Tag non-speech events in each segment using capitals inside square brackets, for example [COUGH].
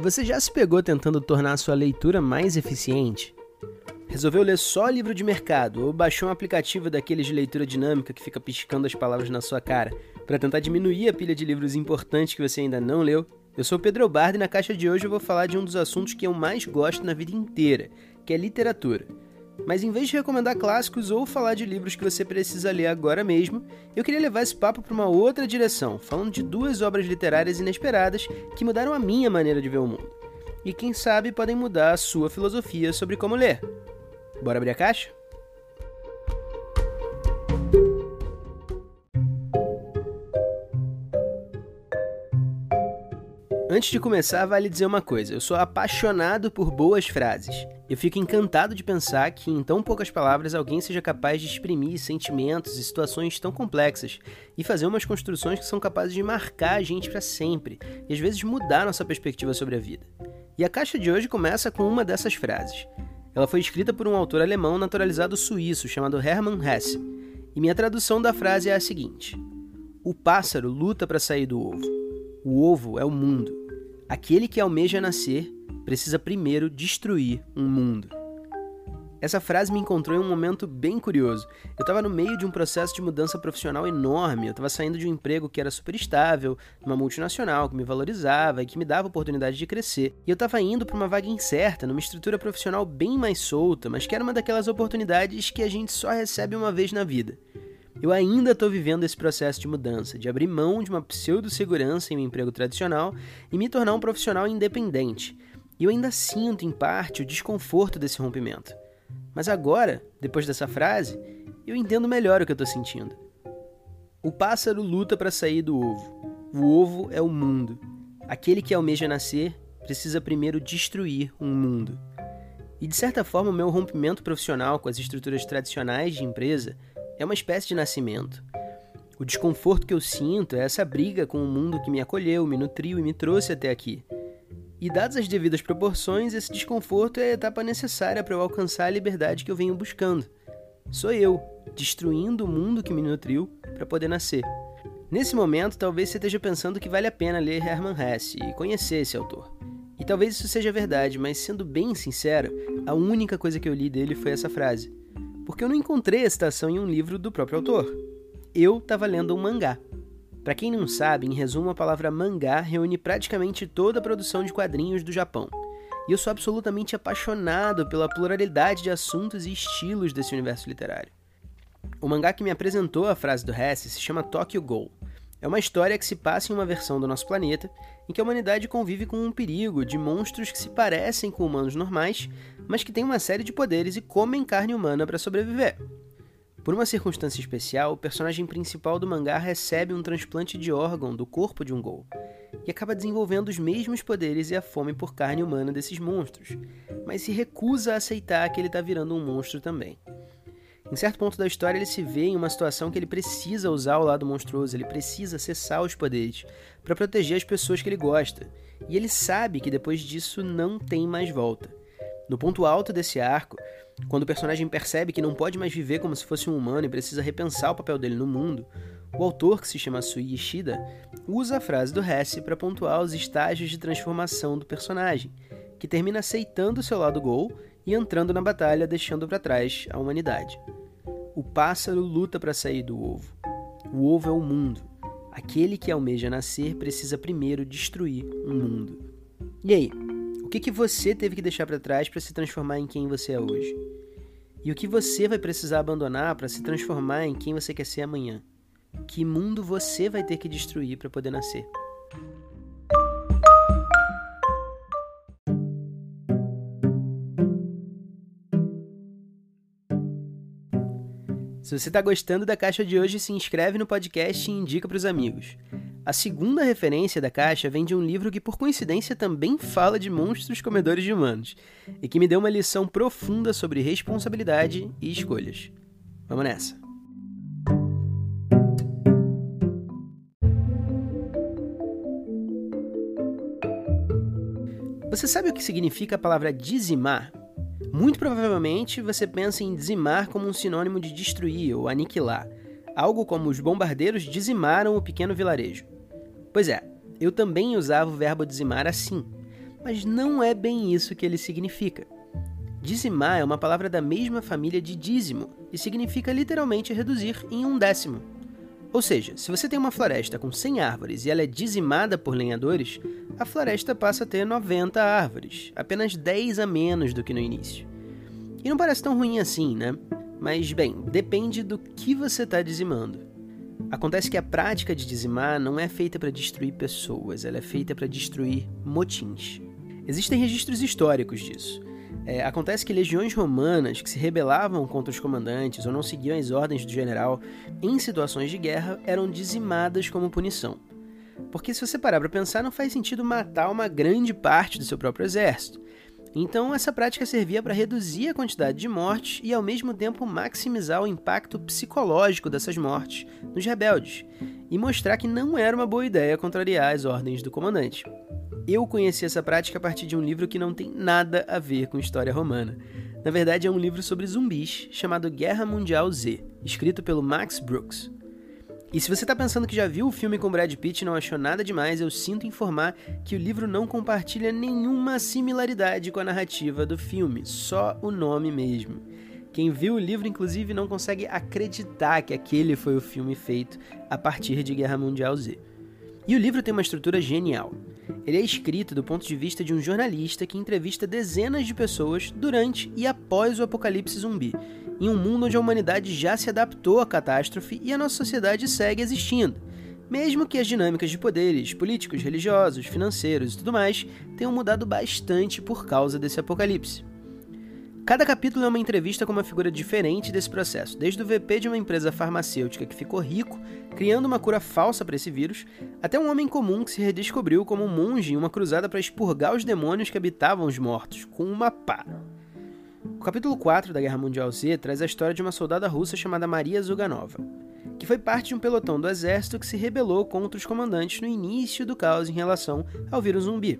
Você já se pegou tentando tornar sua leitura mais eficiente? Resolveu ler só livro de mercado ou baixou um aplicativo daqueles de leitura dinâmica que fica piscando as palavras na sua cara para tentar diminuir a pilha de livros importantes que você ainda não leu? Eu sou Pedro Bardo e na caixa de hoje eu vou falar de um dos assuntos que eu mais gosto na vida inteira, que é literatura. Mas em vez de recomendar clássicos ou falar de livros que você precisa ler agora mesmo, eu queria levar esse papo para uma outra direção, falando de duas obras literárias inesperadas que mudaram a minha maneira de ver o mundo. E quem sabe podem mudar a sua filosofia sobre como ler. Bora abrir a caixa? Antes de começar, vale dizer uma coisa: eu sou apaixonado por boas frases. Eu fico encantado de pensar que, em tão poucas palavras, alguém seja capaz de exprimir sentimentos e situações tão complexas e fazer umas construções que são capazes de marcar a gente para sempre e às vezes mudar nossa perspectiva sobre a vida. E a caixa de hoje começa com uma dessas frases. Ela foi escrita por um autor alemão naturalizado suíço chamado Hermann Hesse, e minha tradução da frase é a seguinte: O pássaro luta para sair do ovo. O ovo é o mundo. Aquele que almeja nascer precisa primeiro destruir um mundo. Essa frase me encontrou em um momento bem curioso. Eu estava no meio de um processo de mudança profissional enorme. Eu estava saindo de um emprego que era super estável, numa multinacional que me valorizava e que me dava oportunidade de crescer. E eu estava indo para uma vaga incerta, numa estrutura profissional bem mais solta, mas que era uma daquelas oportunidades que a gente só recebe uma vez na vida. Eu ainda estou vivendo esse processo de mudança, de abrir mão de uma pseudo-segurança em um emprego tradicional e me tornar um profissional independente. E eu ainda sinto, em parte, o desconforto desse rompimento. Mas agora, depois dessa frase, eu entendo melhor o que eu estou sentindo. O pássaro luta para sair do ovo. O ovo é o mundo. Aquele que almeja nascer precisa primeiro destruir um mundo. E de certa forma, o meu rompimento profissional com as estruturas tradicionais de empresa é uma espécie de nascimento. O desconforto que eu sinto é essa briga com o mundo que me acolheu, me nutriu e me trouxe até aqui. E dadas as devidas proporções, esse desconforto é a etapa necessária para eu alcançar a liberdade que eu venho buscando. Sou eu, destruindo o mundo que me nutriu para poder nascer. Nesse momento, talvez você esteja pensando que vale a pena ler Hermann Hesse e conhecer esse autor. E talvez isso seja verdade, mas sendo bem sincero, a única coisa que eu li dele foi essa frase porque eu não encontrei a citação em um livro do próprio autor. Eu estava lendo um mangá. Para quem não sabe, em resumo, a palavra mangá reúne praticamente toda a produção de quadrinhos do Japão. E eu sou absolutamente apaixonado pela pluralidade de assuntos e estilos desse universo literário. O mangá que me apresentou a frase do Hesse se chama Tokyo Ghoul é uma história que se passa em uma versão do nosso planeta em que a humanidade convive com um perigo de monstros que se parecem com humanos normais, mas que têm uma série de poderes e comem carne humana para sobreviver. Por uma circunstância especial, o personagem principal do mangá recebe um transplante de órgão do corpo de um gol e acaba desenvolvendo os mesmos poderes e a fome por carne humana desses monstros, mas se recusa a aceitar que ele está virando um monstro também. Em certo ponto da história, ele se vê em uma situação que ele precisa usar o lado monstruoso, ele precisa acessar os poderes para proteger as pessoas que ele gosta. E ele sabe que depois disso não tem mais volta. No ponto alto desse arco, quando o personagem percebe que não pode mais viver como se fosse um humano e precisa repensar o papel dele no mundo, o autor, que se chama Sui Ishida, usa a frase do Hesse para pontuar os estágios de transformação do personagem, que termina aceitando o seu lado gol e entrando na batalha, deixando para trás a humanidade. O pássaro luta para sair do ovo. O ovo é o mundo. Aquele que almeja nascer precisa primeiro destruir um mundo. E aí, o que, que você teve que deixar para trás para se transformar em quem você é hoje? E o que você vai precisar abandonar para se transformar em quem você quer ser amanhã? Que mundo você vai ter que destruir para poder nascer? Se você está gostando da caixa de hoje, se inscreve no podcast e indica para os amigos. A segunda referência da caixa vem de um livro que, por coincidência, também fala de monstros comedores de humanos e que me deu uma lição profunda sobre responsabilidade e escolhas. Vamos nessa! Você sabe o que significa a palavra dizimar? Muito provavelmente você pensa em dizimar como um sinônimo de destruir ou aniquilar, algo como os bombardeiros dizimaram o pequeno vilarejo. Pois é, eu também usava o verbo dizimar assim. Mas não é bem isso que ele significa. Dizimar é uma palavra da mesma família de dízimo e significa literalmente reduzir em um décimo. Ou seja, se você tem uma floresta com 100 árvores e ela é dizimada por lenhadores, a floresta passa a ter 90 árvores, apenas 10 a menos do que no início. E não parece tão ruim assim, né? Mas, bem, depende do que você está dizimando. Acontece que a prática de dizimar não é feita para destruir pessoas, ela é feita para destruir motins. Existem registros históricos disso. É, acontece que legiões romanas que se rebelavam contra os comandantes ou não seguiam as ordens do general em situações de guerra eram dizimadas como punição. Porque se você parar para pensar, não faz sentido matar uma grande parte do seu próprio exército. Então, essa prática servia para reduzir a quantidade de mortes e, ao mesmo tempo, maximizar o impacto psicológico dessas mortes nos rebeldes e mostrar que não era uma boa ideia contrariar as ordens do comandante. Eu conheci essa prática a partir de um livro que não tem nada a ver com história romana. Na verdade, é um livro sobre zumbis chamado Guerra Mundial Z, escrito pelo Max Brooks. E se você está pensando que já viu o filme com Brad Pitt e não achou nada demais, eu sinto informar que o livro não compartilha nenhuma similaridade com a narrativa do filme, só o nome mesmo. Quem viu o livro, inclusive, não consegue acreditar que aquele foi o filme feito a partir de Guerra Mundial Z. E o livro tem uma estrutura genial. Ele é escrito do ponto de vista de um jornalista que entrevista dezenas de pessoas durante e após o apocalipse zumbi, em um mundo onde a humanidade já se adaptou à catástrofe e a nossa sociedade segue existindo, mesmo que as dinâmicas de poderes políticos, religiosos, financeiros e tudo mais tenham mudado bastante por causa desse apocalipse. Cada capítulo é uma entrevista com uma figura diferente desse processo, desde o VP de uma empresa farmacêutica que ficou rico, criando uma cura falsa para esse vírus, até um homem comum que se redescobriu como um monge em uma cruzada para expurgar os demônios que habitavam os mortos, com uma pá. O capítulo 4 da Guerra Mundial Z traz a história de uma soldada russa chamada Maria Zuganova, que foi parte de um pelotão do exército que se rebelou contra os comandantes no início do caos em relação ao vírus zumbi.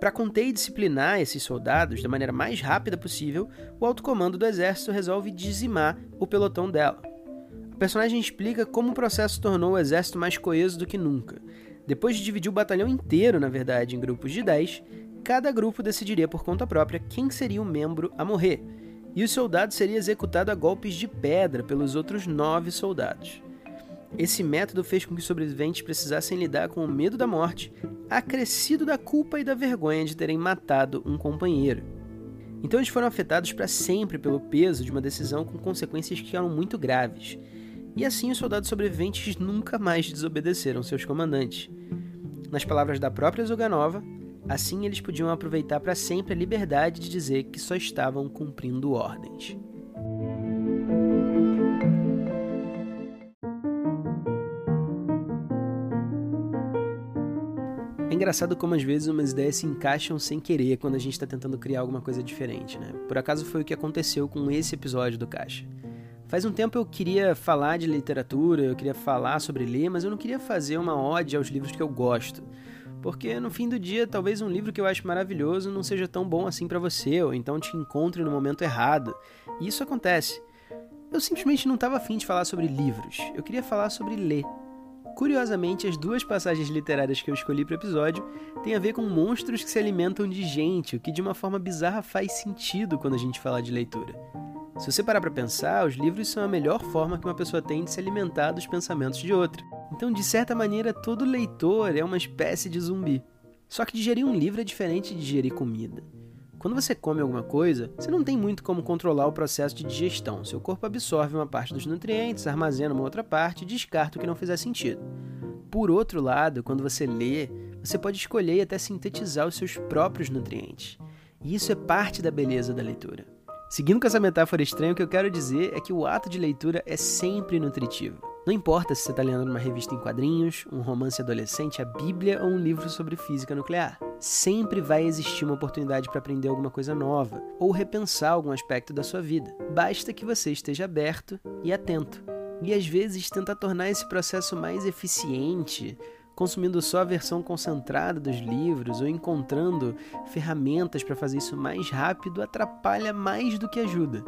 Para conter e disciplinar esses soldados da maneira mais rápida possível, o alto comando do exército resolve dizimar o pelotão dela. A personagem explica como o processo tornou o exército mais coeso do que nunca. Depois de dividir o batalhão inteiro, na verdade, em grupos de 10, cada grupo decidiria por conta própria quem seria o membro a morrer, e o soldado seria executado a golpes de pedra pelos outros nove soldados. Esse método fez com que os sobreviventes precisassem lidar com o medo da morte, acrescido da culpa e da vergonha de terem matado um companheiro. Então eles foram afetados para sempre pelo peso de uma decisão com consequências que eram muito graves. E assim os soldados sobreviventes nunca mais desobedeceram seus comandantes. Nas palavras da própria Zuganova, Assim, eles podiam aproveitar para sempre a liberdade de dizer que só estavam cumprindo ordens. Engraçado como às vezes umas ideias se encaixam sem querer quando a gente está tentando criar alguma coisa diferente, né? Por acaso foi o que aconteceu com esse episódio do Caixa. Faz um tempo eu queria falar de literatura, eu queria falar sobre ler, mas eu não queria fazer uma ode aos livros que eu gosto. Porque no fim do dia, talvez um livro que eu acho maravilhoso não seja tão bom assim para você, ou então te encontre no momento errado. E isso acontece. Eu simplesmente não estava afim de falar sobre livros, eu queria falar sobre ler. Curiosamente, as duas passagens literárias que eu escolhi para o episódio têm a ver com monstros que se alimentam de gente, o que de uma forma bizarra faz sentido quando a gente fala de leitura. Se você parar para pensar, os livros são a melhor forma que uma pessoa tem de se alimentar dos pensamentos de outra. Então, de certa maneira, todo leitor é uma espécie de zumbi. Só que digerir um livro é diferente de digerir comida. Quando você come alguma coisa, você não tem muito como controlar o processo de digestão. Seu corpo absorve uma parte dos nutrientes, armazena uma outra parte e descarta o que não fizer sentido. Por outro lado, quando você lê, você pode escolher e até sintetizar os seus próprios nutrientes. E isso é parte da beleza da leitura. Seguindo com essa metáfora estranha, o que eu quero dizer é que o ato de leitura é sempre nutritivo. Não importa se você está lendo uma revista em quadrinhos, um romance adolescente, a Bíblia ou um livro sobre física nuclear. Sempre vai existir uma oportunidade para aprender alguma coisa nova ou repensar algum aspecto da sua vida. Basta que você esteja aberto e atento. E às vezes tentar tornar esse processo mais eficiente, consumindo só a versão concentrada dos livros ou encontrando ferramentas para fazer isso mais rápido atrapalha mais do que ajuda.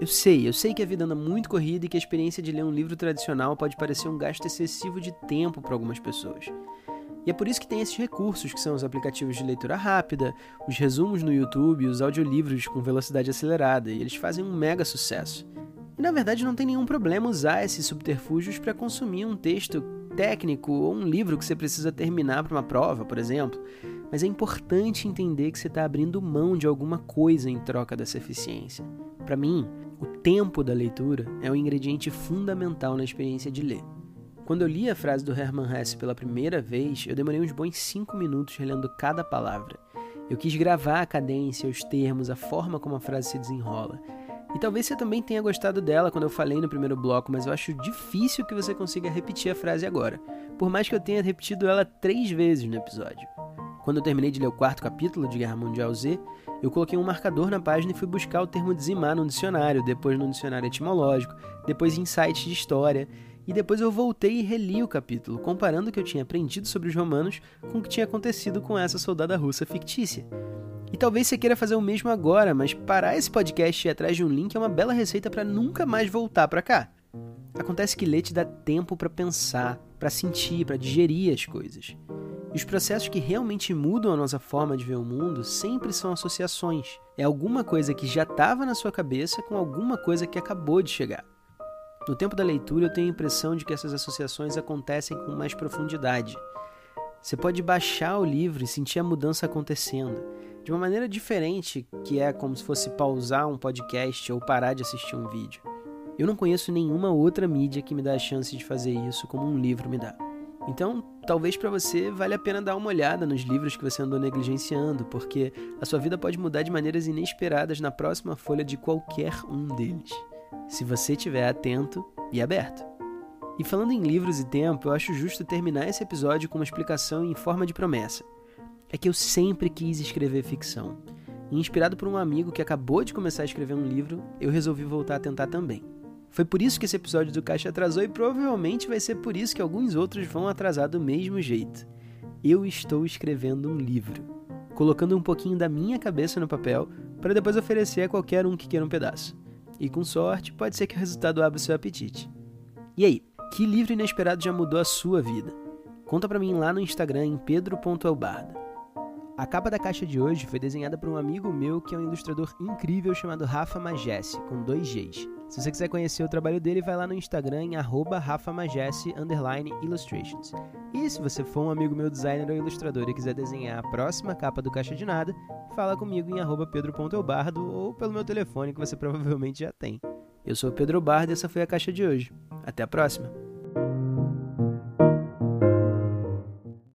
Eu sei, eu sei que a vida anda muito corrida e que a experiência de ler um livro tradicional pode parecer um gasto excessivo de tempo para algumas pessoas. E é por isso que tem esses recursos, que são os aplicativos de leitura rápida, os resumos no YouTube, os audiolivros com velocidade acelerada, e eles fazem um mega sucesso. E na verdade não tem nenhum problema usar esses subterfúgios para consumir um texto técnico ou um livro que você precisa terminar para uma prova, por exemplo. Mas é importante entender que você está abrindo mão de alguma coisa em troca dessa eficiência. Para mim, o tempo da leitura é um ingrediente fundamental na experiência de ler. Quando eu li a frase do Hermann Hesse pela primeira vez, eu demorei uns bons cinco minutos relendo cada palavra. Eu quis gravar a cadência, os termos, a forma como a frase se desenrola. E talvez você também tenha gostado dela quando eu falei no primeiro bloco, mas eu acho difícil que você consiga repetir a frase agora, por mais que eu tenha repetido ela três vezes no episódio. Quando eu terminei de ler o quarto capítulo de Guerra Mundial Z, eu coloquei um marcador na página e fui buscar o termo dizimar no dicionário, depois no dicionário etimológico, depois em sites de história, e depois eu voltei e reli o capítulo, comparando o que eu tinha aprendido sobre os romanos com o que tinha acontecido com essa soldada russa fictícia. E talvez você queira fazer o mesmo agora, mas parar esse podcast e ir atrás de um link é uma bela receita para nunca mais voltar para cá. Acontece que ler te dá tempo para pensar, para sentir, para digerir as coisas. E os processos que realmente mudam a nossa forma de ver o mundo sempre são associações. É alguma coisa que já estava na sua cabeça com alguma coisa que acabou de chegar. No tempo da leitura, eu tenho a impressão de que essas associações acontecem com mais profundidade. Você pode baixar o livro e sentir a mudança acontecendo, de uma maneira diferente, que é como se fosse pausar um podcast ou parar de assistir um vídeo. Eu não conheço nenhuma outra mídia que me dá a chance de fazer isso como um livro me dá. Então, talvez para você valha a pena dar uma olhada nos livros que você andou negligenciando, porque a sua vida pode mudar de maneiras inesperadas na próxima folha de qualquer um deles se você estiver atento e aberto. E falando em livros e tempo, eu acho justo terminar esse episódio com uma explicação em forma de promessa. É que eu sempre quis escrever ficção. E inspirado por um amigo que acabou de começar a escrever um livro, eu resolvi voltar a tentar também. Foi por isso que esse episódio do Caixa atrasou e provavelmente vai ser por isso que alguns outros vão atrasar do mesmo jeito. Eu estou escrevendo um livro, colocando um pouquinho da minha cabeça no papel para depois oferecer a qualquer um que queira um pedaço. E com sorte, pode ser que o resultado abra o seu apetite. E aí, que livro inesperado já mudou a sua vida? Conta pra mim lá no Instagram em pedro.elbarda. A capa da caixa de hoje foi desenhada por um amigo meu que é um ilustrador incrível chamado Rafa Magesse, com dois Gs. Se você quiser conhecer o trabalho dele, vai lá no Instagram em @rafamagesse_illustrations. E se você for um amigo meu designer ou ilustrador e quiser desenhar a próxima capa do Caixa de Nada, fala comigo em pedro.elbardo ou pelo meu telefone que você [LAUGHS] provavelmente já tem. Eu sou Pedro Bardo e essa foi a caixa de hoje. Até a próxima!